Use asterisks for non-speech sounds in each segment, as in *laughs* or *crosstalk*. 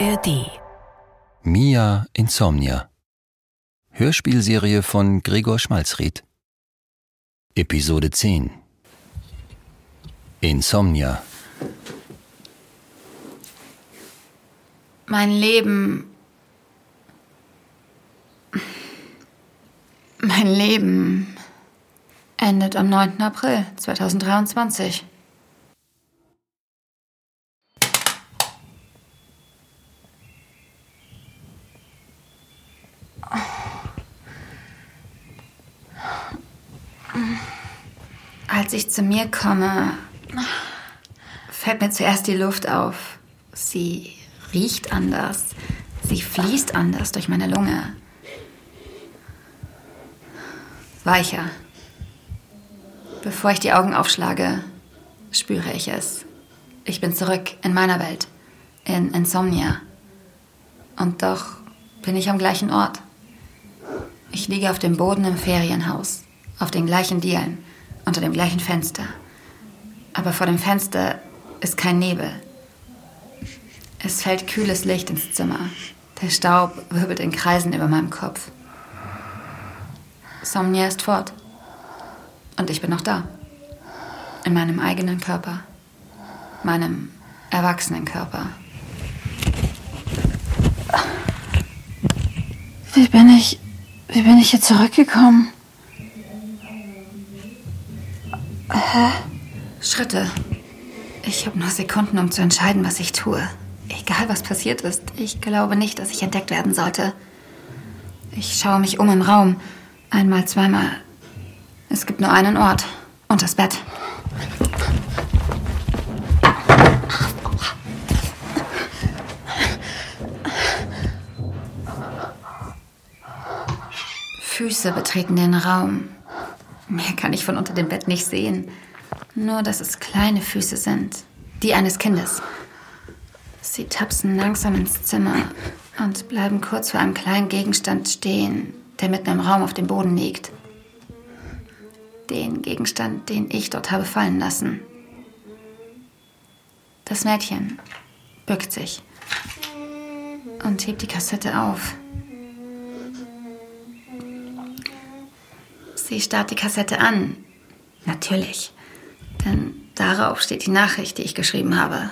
ARD. Mia Insomnia. Hörspielserie von Gregor Schmalzried. Episode 10. Insomnia. Mein Leben. Mein Leben endet am 9. April 2023. Als ich zu mir komme, fällt mir zuerst die Luft auf. Sie riecht anders. Sie fließt anders durch meine Lunge. Weicher. Bevor ich die Augen aufschlage, spüre ich es. Ich bin zurück in meiner Welt, in Insomnia. Und doch bin ich am gleichen Ort. Ich liege auf dem Boden im Ferienhaus, auf den gleichen Dielen, unter dem gleichen Fenster. Aber vor dem Fenster ist kein Nebel. Es fällt kühles Licht ins Zimmer. Der Staub wirbelt in Kreisen über meinem Kopf. Somnia ist fort. Und ich bin noch da. In meinem eigenen Körper. Meinem erwachsenen Körper. Wie bin ich. Wie bin ich hier zurückgekommen? Hä? Schritte. Ich habe nur Sekunden, um zu entscheiden, was ich tue. Egal, was passiert ist, ich glaube nicht, dass ich entdeckt werden sollte. Ich schaue mich um im Raum. Einmal, zweimal. Es gibt nur einen Ort. Und das Bett. Füße betreten den Raum. Mehr kann ich von unter dem Bett nicht sehen. Nur, dass es kleine Füße sind. Die eines Kindes. Sie tapsen langsam ins Zimmer und bleiben kurz vor einem kleinen Gegenstand stehen, der mitten im Raum auf dem Boden liegt. Den Gegenstand, den ich dort habe fallen lassen. Das Mädchen bückt sich und hebt die Kassette auf. Sie starrt die Kassette an. Natürlich. Denn darauf steht die Nachricht, die ich geschrieben habe.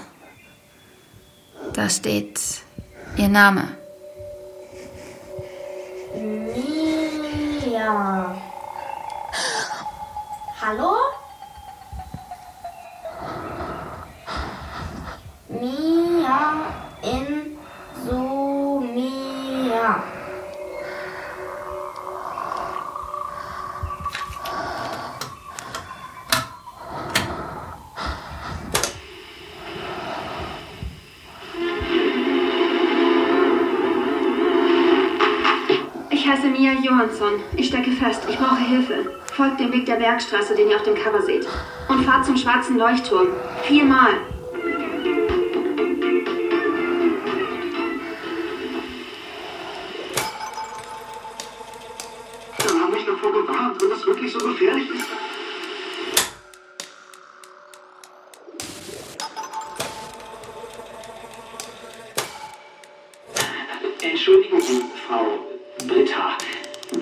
Da steht ihr Name. Mia. Hallo? Johansson. Ich stecke fest. Ich brauche Hilfe. Folgt dem Weg der Bergstraße, den ihr auf dem Cover seht. Und fahrt zum schwarzen Leuchtturm. Viermal.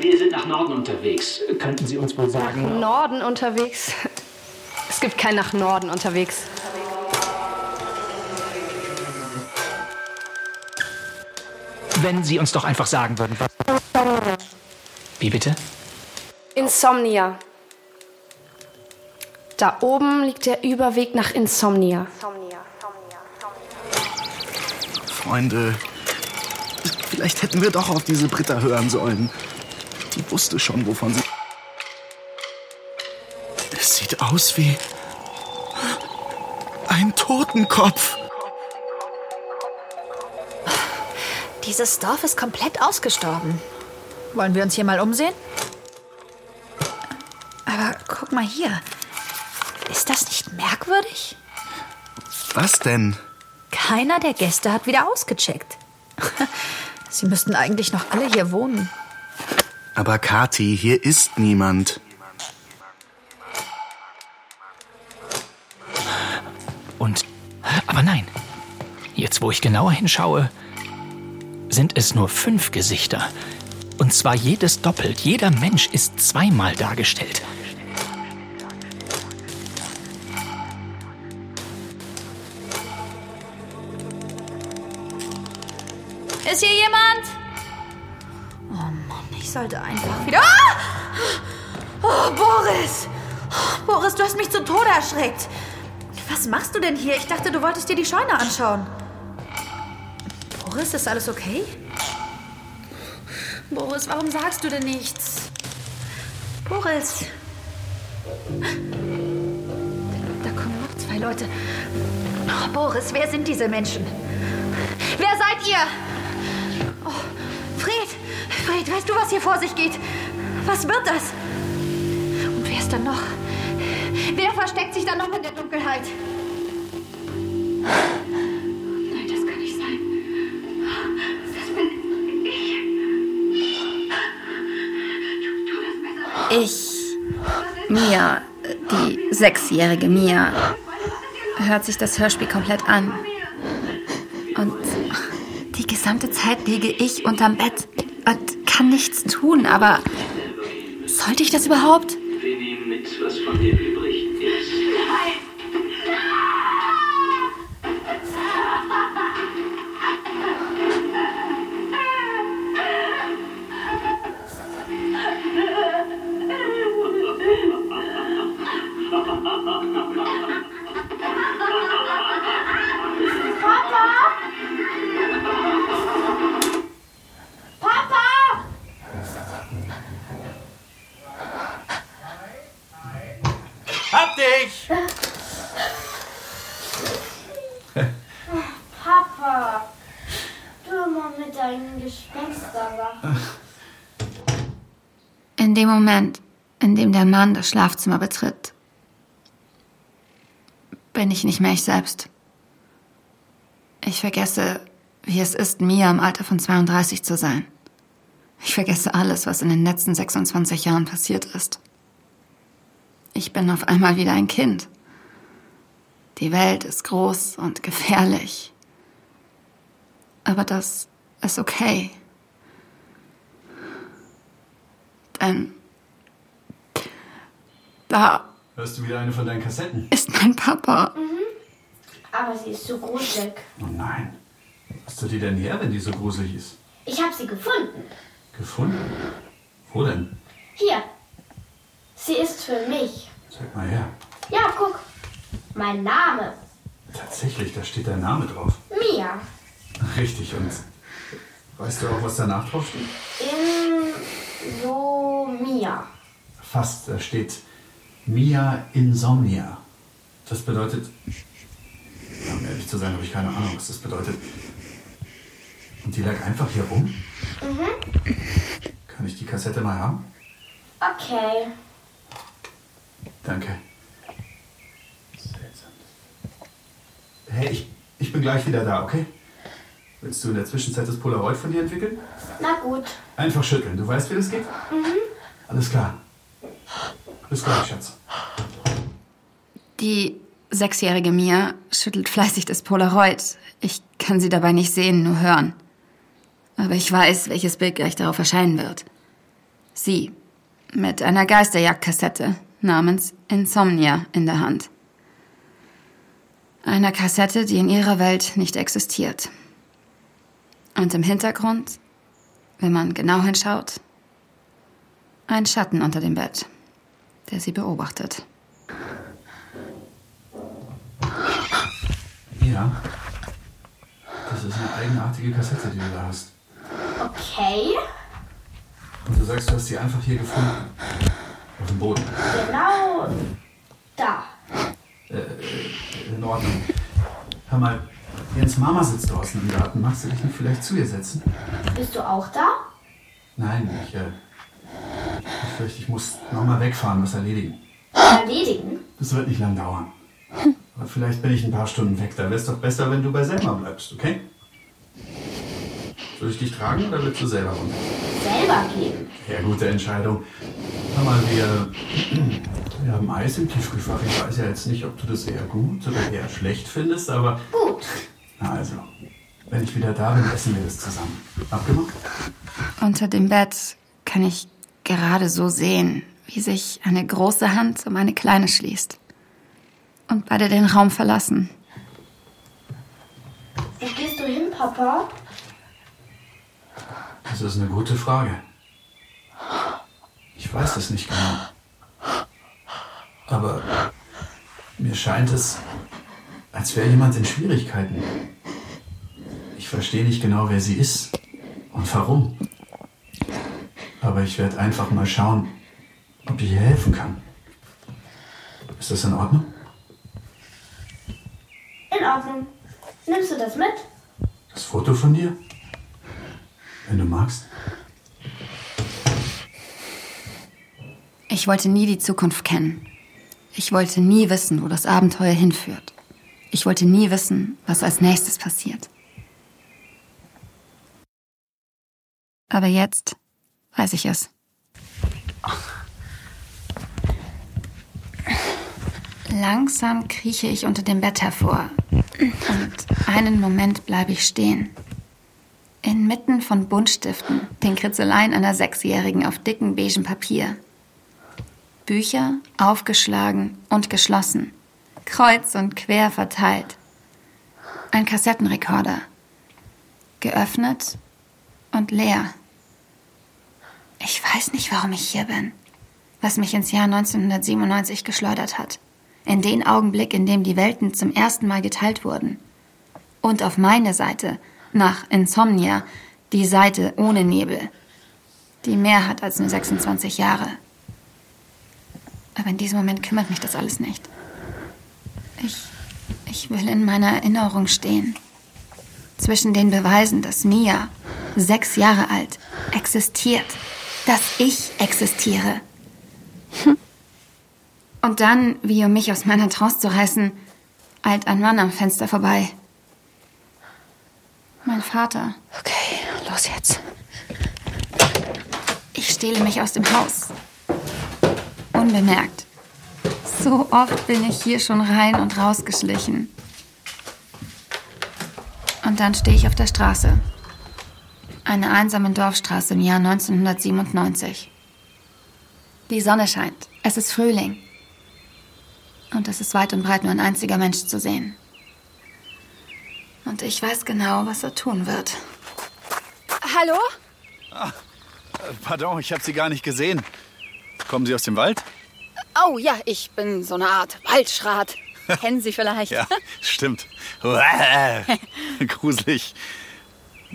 Wir sind nach Norden unterwegs. Könnten Sie uns wohl sagen? Norden unterwegs. Es gibt kein nach Norden unterwegs. Wenn Sie uns doch einfach sagen würden, was. Wie bitte? Insomnia. Da oben liegt der Überweg nach Insomnia. Freunde, vielleicht hätten wir doch auf diese Britta hören sollen. Die wusste schon, wovon sie. Es sieht aus wie. ein Totenkopf. Dieses Dorf ist komplett ausgestorben. Wollen wir uns hier mal umsehen? Aber guck mal hier. Ist das nicht merkwürdig? Was denn? Keiner der Gäste hat wieder ausgecheckt. *laughs* Sie müssten eigentlich noch alle hier wohnen. Aber Kati, hier ist niemand. Und. Aber nein. Jetzt, wo ich genauer hinschaue, sind es nur fünf Gesichter. Und zwar jedes doppelt. Jeder Mensch ist zweimal dargestellt. Sollte einfach wieder. Ah! Oh, Boris! Oh, Boris, du hast mich zu Tode erschreckt. Was machst du denn hier? Ich dachte, du wolltest dir die Scheune anschauen. Boris, ist alles okay? Boris, warum sagst du denn nichts? Boris. Da kommen noch zwei Leute. Oh, Boris, wer sind diese Menschen? Wer seid ihr? Fred, weißt du, was hier vor sich geht? Was wird das? Und wer ist da noch? Wer versteckt sich da noch in der Dunkelheit? Nein, das kann nicht sein. Das bin ich. Ich, Mia, die sechsjährige Mia, hört sich das Hörspiel komplett an. Und die gesamte Zeit liege ich unterm Bett kann nichts tun, aber sollte ich das überhaupt? Vivi, mit was von dir dem Moment, in dem der Mann das Schlafzimmer betritt, bin ich nicht mehr ich selbst. Ich vergesse, wie es ist, Mia im Alter von 32 zu sein. Ich vergesse alles, was in den letzten 26 Jahren passiert ist. Ich bin auf einmal wieder ein Kind. Die Welt ist groß und gefährlich. Aber das ist okay. Denn da Hörst du wieder eine von deinen Kassetten? ist mein Papa. Aber sie ist so gruselig. Oh nein. Hast du die denn her, wenn die so gruselig ist? Ich habe sie gefunden. Gefunden? Wo denn? Hier. Sie ist für mich. Zeig mal her. Ja, guck. Mein Name. Tatsächlich, da steht dein Name drauf. Mia. Richtig, und weißt du auch, was danach drauf steht? In so Mia. Fast, da steht Mia Insomnia. Das bedeutet, um ehrlich zu sein, habe ich keine Ahnung, was das bedeutet. Und die lag einfach hier rum? Mhm. Kann ich die Kassette mal haben? Okay. Danke. Seltsam. Hey, ich, ich bin gleich wieder da, okay? Willst du in der Zwischenzeit das Polaroid von dir entwickeln? Na gut. Einfach schütteln. Du weißt, wie das geht? Mhm. Alles klar. Bis gleich, Schatz. Die sechsjährige Mia schüttelt fleißig das Polaroid. Ich kann sie dabei nicht sehen, nur hören. Aber ich weiß, welches Bild gleich darauf erscheinen wird. Sie mit einer Geisterjagdkassette namens Insomnia in der Hand. Einer Kassette, die in ihrer Welt nicht existiert. Und im Hintergrund, wenn man genau hinschaut, ein Schatten unter dem Bett, der sie beobachtet. Ja. Das ist eine eigenartige Kassette, die du da hast. Okay. Und du sagst, du hast sie einfach hier gefunden. Auf dem Boden. Genau da. Äh, in Ordnung. Hör mal, Jens Mama sitzt draußen im Garten. Magst du dich nicht vielleicht zu ihr setzen? Bist du auch da? Nein, ich, äh, ich fürchte, ich muss nochmal wegfahren, was erledigen. Erledigen? Das wird nicht lang dauern. Aber vielleicht bin ich ein paar Stunden weg. Da wäre es doch besser, wenn du bei Selma bleibst, okay? Soll ich dich tragen oder willst du selber runter? Selber gehen. Ja, gute Entscheidung. Hör mal, wir, wir haben Eis im Tiefkühlfach. Ich weiß ja jetzt nicht, ob du das eher gut oder eher schlecht findest, aber. Gut. Na also, Wenn ich wieder da bin, essen wir das zusammen. Abgemacht? Unter dem Bett kann ich gerade so sehen, wie sich eine große Hand um eine kleine schließt. Und beide den Raum verlassen. Wo gehst du hin, Papa? Das ist eine gute Frage. Ich weiß es nicht genau. Aber mir scheint es, als wäre jemand in Schwierigkeiten. Ich verstehe nicht genau, wer sie ist und warum. Aber ich werde einfach mal schauen, ob ich ihr helfen kann. Ist das in Ordnung? In Ordnung. Nimmst du das mit? Das Foto von dir? Wenn du magst. Ich wollte nie die Zukunft kennen. Ich wollte nie wissen, wo das Abenteuer hinführt. Ich wollte nie wissen, was als nächstes passiert. Aber jetzt weiß ich es. Langsam krieche ich unter dem Bett hervor. Und einen Moment bleibe ich stehen. Inmitten von Buntstiften, den Kritzeleien einer Sechsjährigen auf dicken beigen Papier. Bücher aufgeschlagen und geschlossen, kreuz und quer verteilt. Ein Kassettenrekorder, geöffnet und leer. Ich weiß nicht, warum ich hier bin, was mich ins Jahr 1997 geschleudert hat, in den Augenblick, in dem die Welten zum ersten Mal geteilt wurden. Und auf meine Seite, nach Insomnia, die Seite ohne Nebel, die mehr hat als nur 26 Jahre. Aber in diesem Moment kümmert mich das alles nicht. Ich, ich will in meiner Erinnerung stehen. Zwischen den Beweisen, dass Mia, sechs Jahre alt, existiert. Dass ich existiere. Und dann, wie um mich aus meiner Trance zu reißen, eilt ein Mann am Fenster vorbei. Mein Vater. Okay, los jetzt. Ich stehle mich aus dem Haus. Unbemerkt. So oft bin ich hier schon rein und rausgeschlichen. Und dann stehe ich auf der Straße. Eine einsame Dorfstraße im Jahr 1997. Die Sonne scheint. Es ist Frühling. Und es ist weit und breit nur ein einziger Mensch zu sehen. Und ich weiß genau, was er tun wird. Hallo? Ah, pardon, ich habe Sie gar nicht gesehen. Kommen Sie aus dem Wald? Oh ja, ich bin so eine Art Waldschrat. *laughs* Kennen Sie vielleicht? Ja, stimmt. *laughs* Gruselig.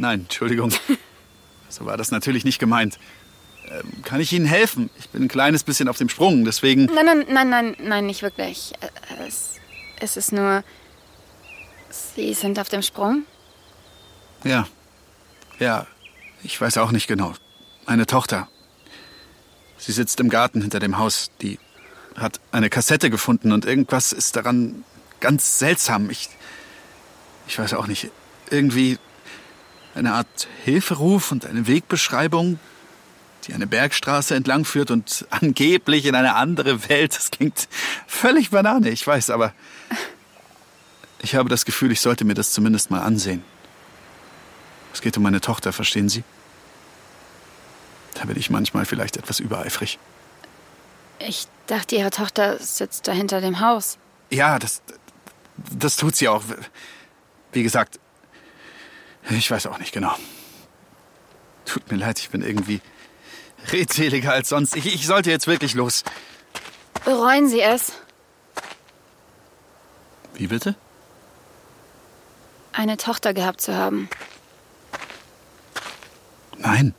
Nein, Entschuldigung. So war das natürlich nicht gemeint. Ähm, kann ich Ihnen helfen? Ich bin ein kleines bisschen auf dem Sprung, deswegen. Nein, nein, nein, nein, nein, nicht wirklich. Äh, Es, es ist nur. Sie sind auf dem Sprung? Ja. Ja, ich weiß auch nicht genau. Meine Tochter. Sie sitzt im Garten hinter dem Haus. Die hat eine Kassette gefunden und irgendwas ist daran ganz seltsam. Ich, ich weiß auch nicht. Irgendwie eine Art Hilferuf und eine Wegbeschreibung, die eine Bergstraße entlang führt und *laughs* angeblich in eine andere Welt. Das klingt völlig banane, ich weiß, aber ich habe das Gefühl, ich sollte mir das zumindest mal ansehen. Es geht um meine Tochter, verstehen Sie? Da bin ich manchmal vielleicht etwas übereifrig. Ich dachte, Ihre Tochter sitzt da hinter dem Haus. Ja, das, das tut sie auch. Wie gesagt, ich weiß auch nicht genau. Tut mir leid, ich bin irgendwie redseliger als sonst. Ich, ich sollte jetzt wirklich los. Bereuen Sie es, Wie bitte? eine Tochter gehabt zu haben? Nein.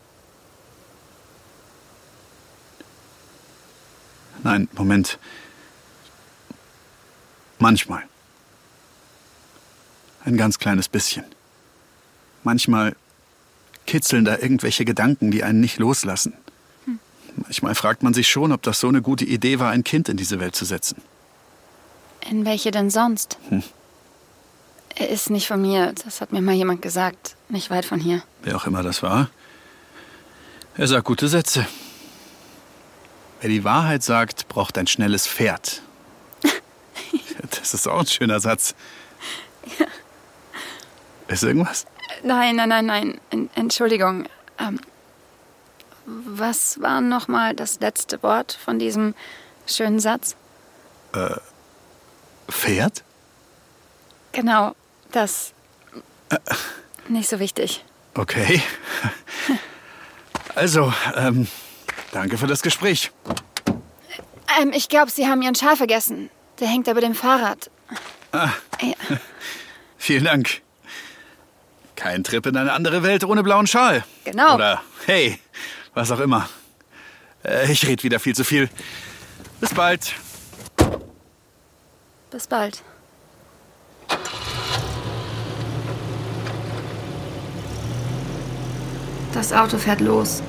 Nein, Moment. Manchmal. Ein ganz kleines bisschen. Manchmal kitzeln da irgendwelche Gedanken, die einen nicht loslassen. Manchmal fragt man sich schon, ob das so eine gute Idee war, ein Kind in diese Welt zu setzen. In welche denn sonst? Hm. Er ist nicht von mir, das hat mir mal jemand gesagt. Nicht weit von hier. Wer auch immer das war. Er sagt gute Sätze. Wer die Wahrheit sagt, braucht ein schnelles Pferd. *laughs* Das ist auch ein schöner Satz. Ist irgendwas? Nein, nein, nein, nein. En Entschuldigung. Ähm, was war nochmal das letzte Wort von diesem schönen Satz? Äh, Pferd? Genau, das. Nicht so wichtig. Okay. Also, ähm, danke für das Gespräch. Ähm, ich glaube, Sie haben Ihren Schal vergessen. Der hängt über dem Fahrrad. Ah, Ja. vielen Dank. Kein Trip in eine andere Welt ohne blauen Schal. Genau. Oder hey, was auch immer. Äh, ich rede wieder viel zu viel. Bis bald. Bis bald. Das Auto fährt los.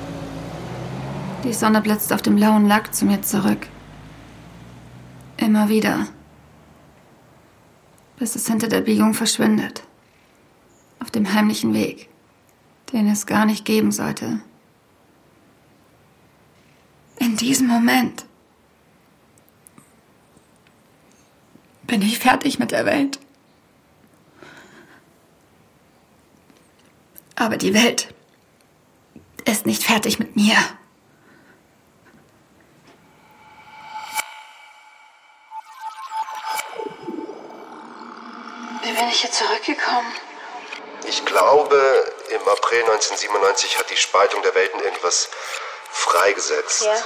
Die Sonne blitzt auf dem blauen Lack zu mir zurück. Immer wieder. Bis es hinter der Biegung verschwindet. Auf dem heimlichen Weg, den es gar nicht geben sollte. In diesem Moment bin ich fertig mit der Welt. Aber die Welt ist nicht fertig mit mir. Wie bin ich hier zurückgekommen? Ich glaube, im April 1997 hat die Spaltung der Welten irgendwas freigesetzt. Ja.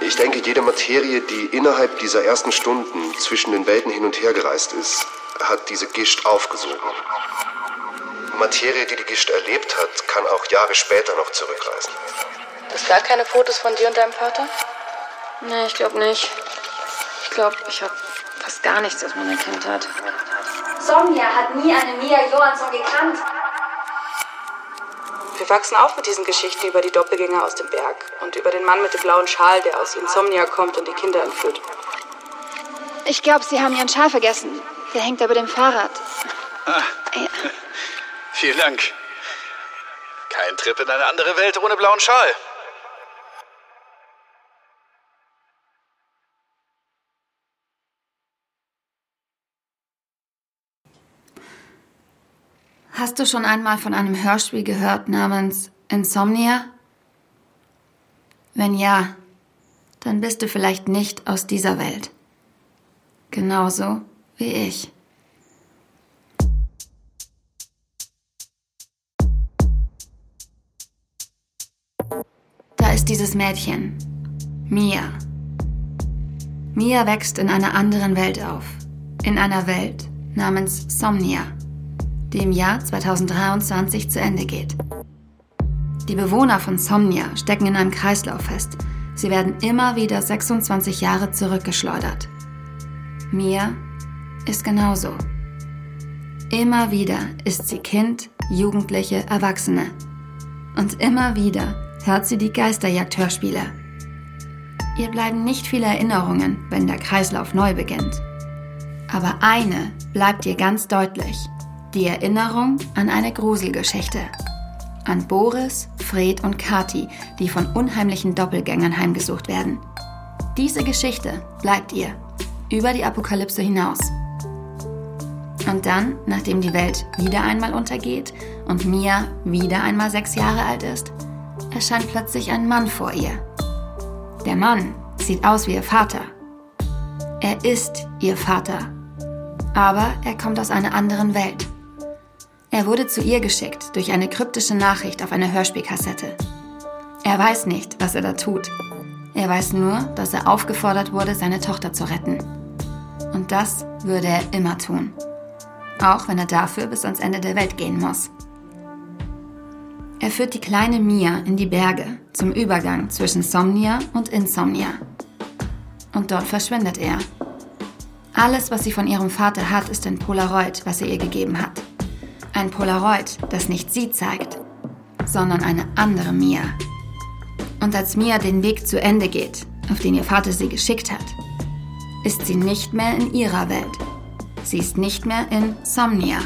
Ich denke, jede Materie, die innerhalb dieser ersten Stunden zwischen den Welten hin und her gereist ist, hat diese Gischt aufgesogen. Materie, die die Gischt erlebt hat, kann auch Jahre später noch zurückreisen. Du hast gar keine Fotos von dir und deinem Vater? Nee, ich glaube nicht. Ich glaube, ich habe fast gar nichts aus meiner Kindheit. Sonja hat nie eine Mia Johansson gekannt. Wir wachsen auf mit diesen Geschichten über die Doppelgänger aus dem Berg und über den Mann mit dem blauen Schal, der aus Insomnia kommt und die Kinder entführt. Ich glaube, Sie haben Ihren Schal vergessen. Der hängt über dem Fahrrad. Ah, Ja. *laughs* vielen Dank. Kein Trip in eine andere Welt ohne blauen Schal. Hast du schon einmal von einem Hörspiel gehört namens Insomnia? Wenn ja, dann bist du vielleicht nicht aus dieser Welt. Genauso wie ich. Da ist dieses Mädchen, Mia. Mia wächst in einer anderen Welt auf. In einer Welt namens Somnia die im Jahr 2023 zu Ende geht. Die Bewohner von Somnia stecken in einem Kreislauf fest. Sie werden immer wieder 26 Jahre zurückgeschleudert. Mia ist genauso. Immer wieder ist sie Kind, Jugendliche, Erwachsene. Und immer wieder hört sie die Geisterjagd-Hörspiele. Ihr bleiben nicht viele Erinnerungen, wenn der Kreislauf neu beginnt. Aber eine bleibt ihr ganz deutlich. Die Erinnerung an eine Gruselgeschichte. An Boris, Fred und Kati, die von unheimlichen Doppelgängern heimgesucht werden. Diese Geschichte bleibt ihr über die Apokalypse hinaus. Und dann, nachdem die Welt wieder einmal untergeht und Mia wieder einmal sechs Jahre alt ist, erscheint plötzlich ein Mann vor ihr. Der Mann sieht aus wie ihr Vater. Er ist ihr Vater. Aber er kommt aus einer anderen Welt. Er wurde zu ihr geschickt durch eine kryptische Nachricht auf einer Hörspielkassette. Er weiß nicht, was er da tut. Er weiß nur, dass er aufgefordert wurde, seine Tochter zu retten. Und das würde er immer tun. Auch wenn er dafür bis ans Ende der Welt gehen muss. Er führt die kleine Mia in die Berge zum Übergang zwischen Somnia und Insomnia. Und dort verschwindet er. Alles, was sie von ihrem Vater hat, ist ein Polaroid, was er ihr gegeben hat. Ein Polaroid, das nicht sie zeigt, sondern eine andere Mia. Und als Mia den Weg zu Ende geht, auf den ihr Vater sie geschickt hat, ist sie nicht mehr in ihrer Welt. Sie ist nicht mehr in Somnia.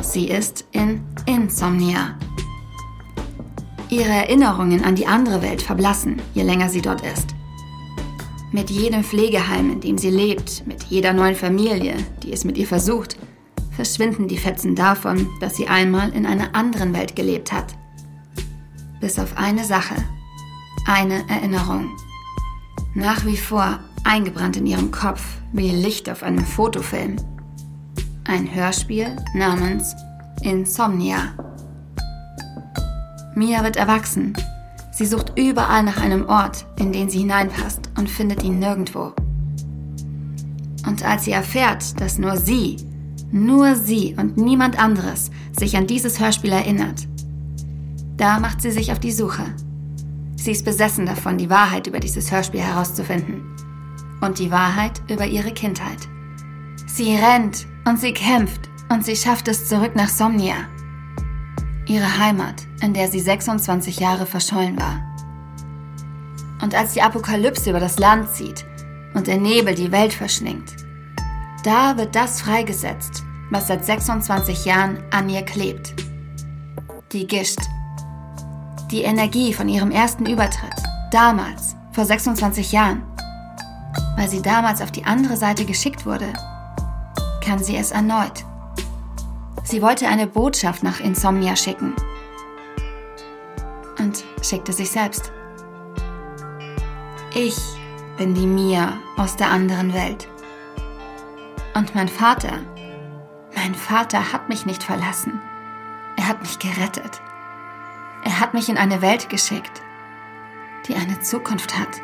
Sie ist in Insomnia. Ihre Erinnerungen an die andere Welt verblassen, je länger sie dort ist. Mit jedem Pflegeheim, in dem sie lebt, mit jeder neuen Familie, die es mit ihr versucht, verschwinden die Fetzen davon, dass sie einmal in einer anderen Welt gelebt hat. Bis auf eine Sache, eine Erinnerung. Nach wie vor eingebrannt in ihrem Kopf wie Licht auf einem Fotofilm. Ein Hörspiel namens Insomnia. Mia wird erwachsen. Sie sucht überall nach einem Ort, in den sie hineinpasst und findet ihn nirgendwo. Und als sie erfährt, dass nur sie, nur sie und niemand anderes sich an dieses Hörspiel erinnert, da macht sie sich auf die Suche. Sie ist besessen davon, die Wahrheit über dieses Hörspiel herauszufinden. Und die Wahrheit über ihre Kindheit. Sie rennt und sie kämpft und sie schafft es zurück nach Somnia. Ihre Heimat, in der sie 26 Jahre verschollen war. Und als die Apokalypse über das Land zieht und der Nebel die Welt verschlingt, da wird das freigesetzt, was seit 26 Jahren an ihr klebt. Die Gischt. Die Energie von ihrem ersten Übertritt, damals, vor 26 Jahren. Weil sie damals auf die andere Seite geschickt wurde, kann sie es erneut. Sie wollte eine Botschaft nach Insomnia schicken. Und schickte sich selbst. Ich bin die Mia aus der anderen Welt. Und mein Vater, mein Vater hat mich nicht verlassen. Er hat mich gerettet. Er hat mich in eine Welt geschickt, die eine Zukunft hat.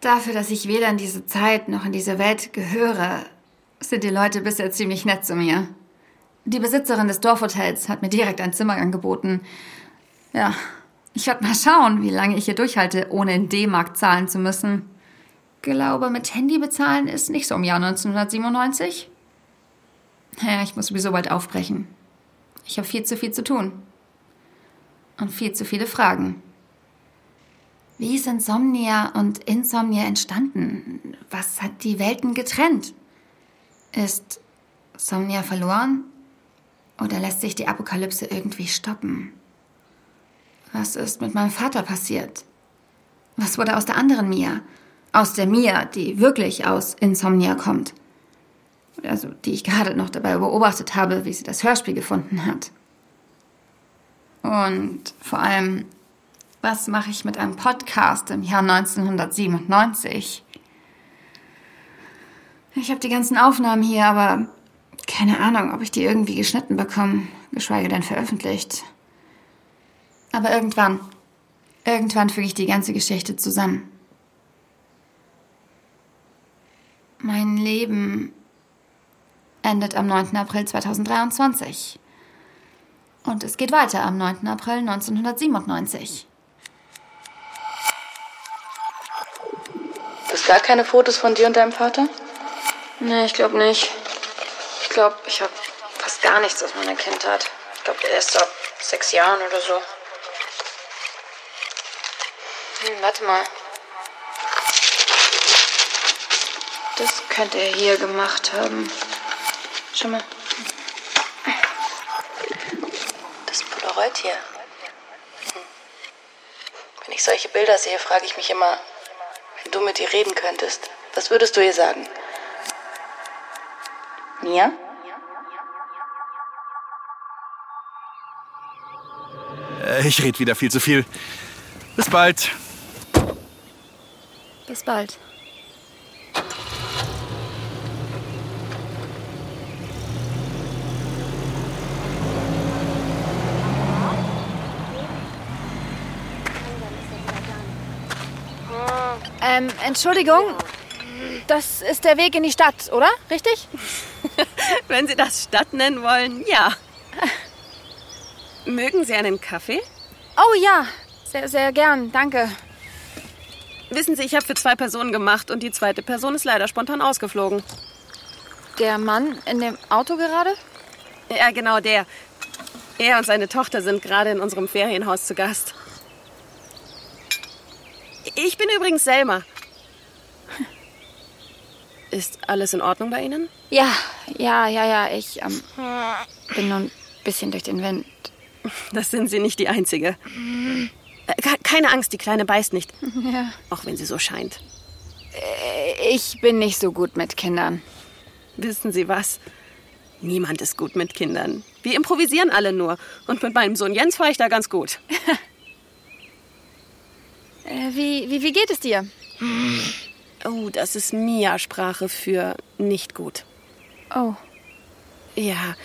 Dafür, dass ich weder in diese Zeit noch in diese Welt gehöre, sind die Leute bisher ziemlich nett zu mir. Die Besitzerin des Dorfhotels hat mir direkt ein Zimmer angeboten. Ja, ich werde mal schauen, wie lange ich hier durchhalte, ohne in D-Mark zahlen zu müssen. Glaube, mit Handy bezahlen ist nicht so im Jahr 1997. Ja, ich muss sowieso bald aufbrechen. Ich habe viel zu viel zu tun. Und viel zu viele Fragen. Wie ist Insomnia und Insomnia entstanden? Was hat die Welten getrennt? Ist Somnia verloren? Oder lässt sich die Apokalypse irgendwie stoppen? Was ist mit meinem Vater passiert? Was wurde aus der anderen Mia? Aus der Mia, die wirklich aus Insomnia kommt. Also, die ich gerade noch dabei beobachtet habe, wie sie das Hörspiel gefunden hat. Und vor allem, was mache ich mit einem Podcast im Jahr 1997? Ich habe die ganzen Aufnahmen hier, aber keine Ahnung, ob ich die irgendwie geschnitten bekomme, geschweige denn veröffentlicht. Aber irgendwann, irgendwann füge ich die ganze Geschichte zusammen. Mein Leben endet am 9. April 2023. Und es geht weiter am 9. April 1997. Du hast gar keine Fotos von dir und deinem Vater? Nee, ich glaube nicht. Ich glaube, ich habe fast gar nichts aus meiner Kindheit. Ich glaube, erst ab sechs Jahren oder so. Hm, warte mal. Das könnte er hier gemacht haben. Schau mal. Das Polaroid hier. Hm. Wenn ich solche Bilder sehe, frage ich mich immer, wenn du mit ihr reden könntest, was würdest du ihr sagen? Mia? Äh, Ich rede wieder viel zu viel. Bis bald. Bis bald. Ähm, Entschuldigung. Das ist der Weg in die Stadt, oder? Richtig? *laughs* Wenn Sie das Stadt nennen wollen, ja. Mögen Sie einen Kaffee? Oh ja, sehr, sehr gern, danke. Wissen Sie, ich habe für zwei Personen gemacht und die zweite Person ist leider spontan ausgeflogen. Der Mann in dem Auto gerade? Ja, genau der. Er und seine Tochter sind gerade in unserem Ferienhaus zu Gast. Ich bin übrigens Selma. Ist alles in Ordnung bei Ihnen? Ja, ja, ja, ja. Ich ähm, bin nur ein bisschen durch den Wind. Das sind Sie nicht die Einzige. Äh, ke- Keine Angst, die Kleine beißt nicht. *laughs* Ja. Auch wenn sie so scheint. Äh, Ich bin nicht so gut mit Kindern. Wissen Sie was? Niemand ist gut mit Kindern. Wir improvisieren alle nur. Und mit meinem Sohn Jens fahre ich da ganz gut. *laughs* Äh, wie, wie, wie geht es dir? *laughs* Oh, das ist Mia-Sprache für nicht gut. Oh. Ja,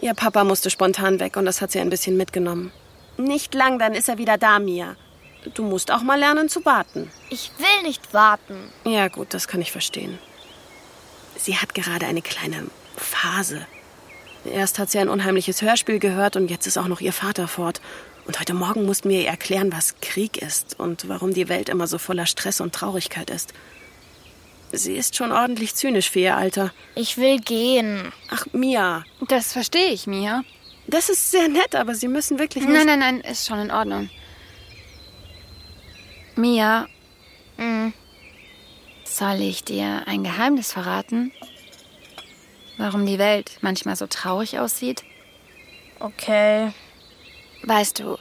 ihr Papa musste spontan weg und das hat sie ein bisschen mitgenommen. Nicht lang, dann ist er wieder da, Mia. Du musst auch mal lernen zu warten. Ich will nicht warten. Ja, gut, das kann ich verstehen. Sie hat gerade eine kleine Phase. Erst hat sie ein unheimliches Hörspiel gehört und jetzt ist auch noch ihr Vater fort. Und heute Morgen mussten wir ihr erklären, was Krieg ist und warum die Welt immer so voller Stress und Traurigkeit ist. Sie ist schon ordentlich zynisch für ihr Alter. Ich will gehen. Ach, Mia. Das verstehe ich, Mia. Das ist sehr nett, aber Sie müssen wirklich nicht... Nein, nein, nein, ist schon in Ordnung. Mia, Mhm. soll ich dir ein Geheimnis verraten? Warum die Welt manchmal so traurig aussieht? Okay. Weißt du,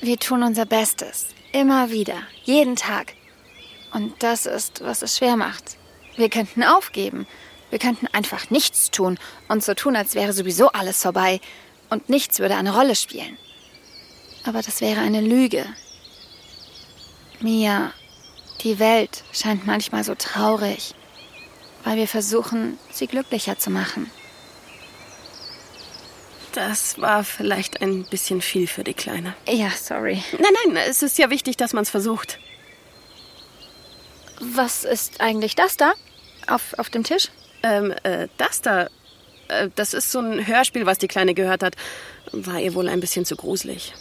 wir tun unser Bestes. Immer wieder. Jeden Tag. Und das ist, was es schwer macht. Wir könnten aufgeben. Wir könnten einfach nichts tun und so tun, als wäre sowieso alles vorbei und nichts würde eine Rolle spielen. Aber das wäre eine Lüge. Mia, die Welt scheint manchmal so traurig, weil wir versuchen, sie glücklicher zu machen. Das war vielleicht ein bisschen viel für die Kleine. Ja, sorry. Nein, nein, es ist ja wichtig, dass man es versucht. Was ist eigentlich das da? Auf, auf dem Tisch? Ähm, äh, das da, äh, das ist so ein Hörspiel, was die Kleine gehört hat. War ihr wohl ein bisschen zu gruselig.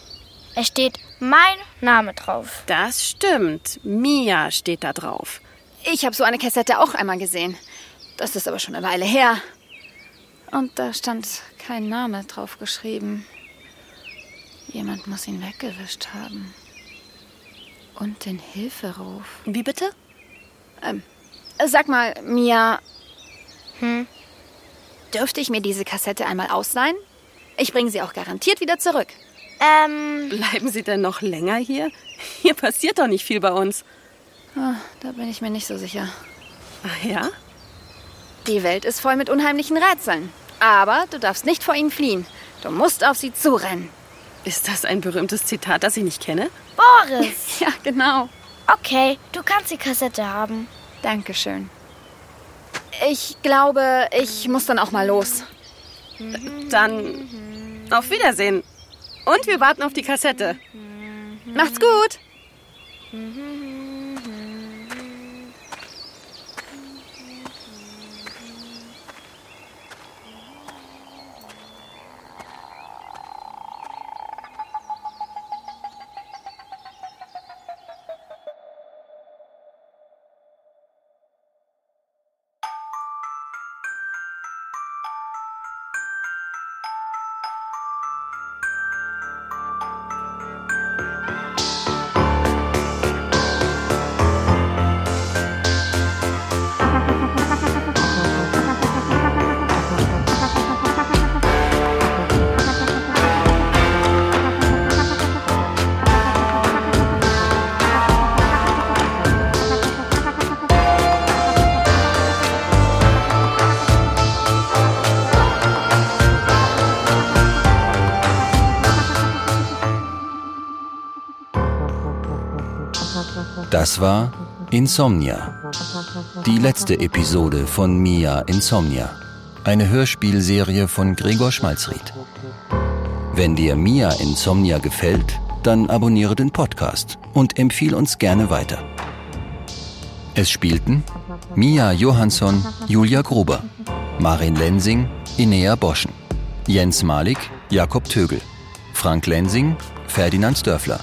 Es steht mein Name drauf. Das stimmt. Mia steht da drauf. Ich habe so eine Kassette auch einmal gesehen. Das ist aber schon eine Weile her. Und da stand kein Name drauf geschrieben. Jemand muss ihn weggewischt haben. Und den Hilferuf. Wie bitte? Ähm, sag mal, Mia. Hm? Dürfte ich mir diese Kassette einmal ausleihen? Ich bringe sie auch garantiert wieder zurück. Ähm. Bleiben Sie denn noch länger hier? Hier passiert doch nicht viel bei uns. Ah, da bin ich mir nicht so sicher. Ach ja? Die Welt ist voll mit unheimlichen Rätseln. Aber du darfst nicht vor ihnen fliehen. Du musst auf sie zurennen. Ist das ein berühmtes Zitat, das ich nicht kenne? Boris! *laughs* ja, genau. Okay, du kannst die Kassette haben. Dankeschön. Ich glaube, ich muss dann auch mal los. Dann auf Wiedersehen. Und wir warten auf die Kassette. Macht's gut. Das war Insomnia. Die letzte Episode von Mia Insomnia. Eine Hörspielserie von Gregor Schmalzried. Wenn dir Mia Insomnia gefällt, dann abonniere den Podcast und empfiehl uns gerne weiter. Es spielten Mia Johansson, Julia Gruber, Marin Lensing, Inea Boschen, Jens Malik, Jakob Tögel, Frank Lensing, Ferdinand Dörfler,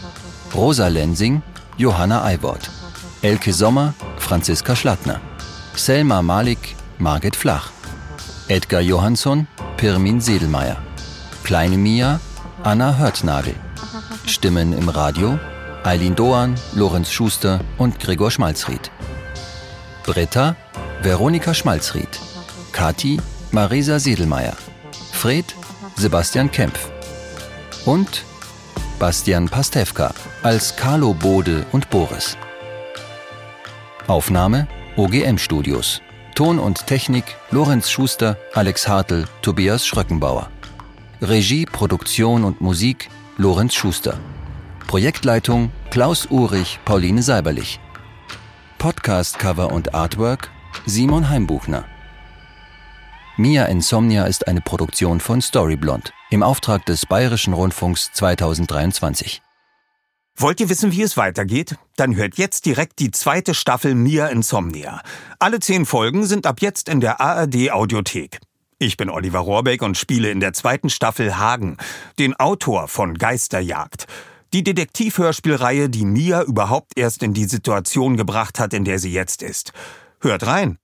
Rosa Lensing, Johanna Eiwort, Elke Sommer, Franziska Schlattner, Selma Malik, Margit Flach, Edgar Johansson, Pirmin Sedelmeier, Kleine Mia, Anna Hörtnagel. Stimmen im Radio, Eileen Doan, Lorenz Schuster und Gregor Schmalzried. Britta, Veronika Schmalzried. Kati, Marisa Sedelmeier. Fred, Sebastian Kempf. Und Bastian Pastewka als Carlo Bode und Boris. Aufnahme OGM Studios. Ton und Technik Lorenz Schuster, Alex Hartl, Tobias Schröckenbauer. Regie, Produktion und Musik Lorenz Schuster. Projektleitung Klaus Urich, Pauline Seiberlich. Podcast-Cover und Artwork Simon Heimbuchner. Mia Insomnia ist eine Produktion von Storyblond im Auftrag des Bayerischen Rundfunks 2023. Wollt ihr wissen, wie es weitergeht? Dann hört jetzt direkt die zweite Staffel Mia Insomnia. Alle zehn Folgen sind ab jetzt in der ARD Audiothek. Ich bin Oliver Rohrbeck und spiele in der zweiten Staffel Hagen, den Autor von Geisterjagd. Die Detektivhörspielreihe, die Mia überhaupt erst in die Situation gebracht hat, in der sie jetzt ist. Hört rein!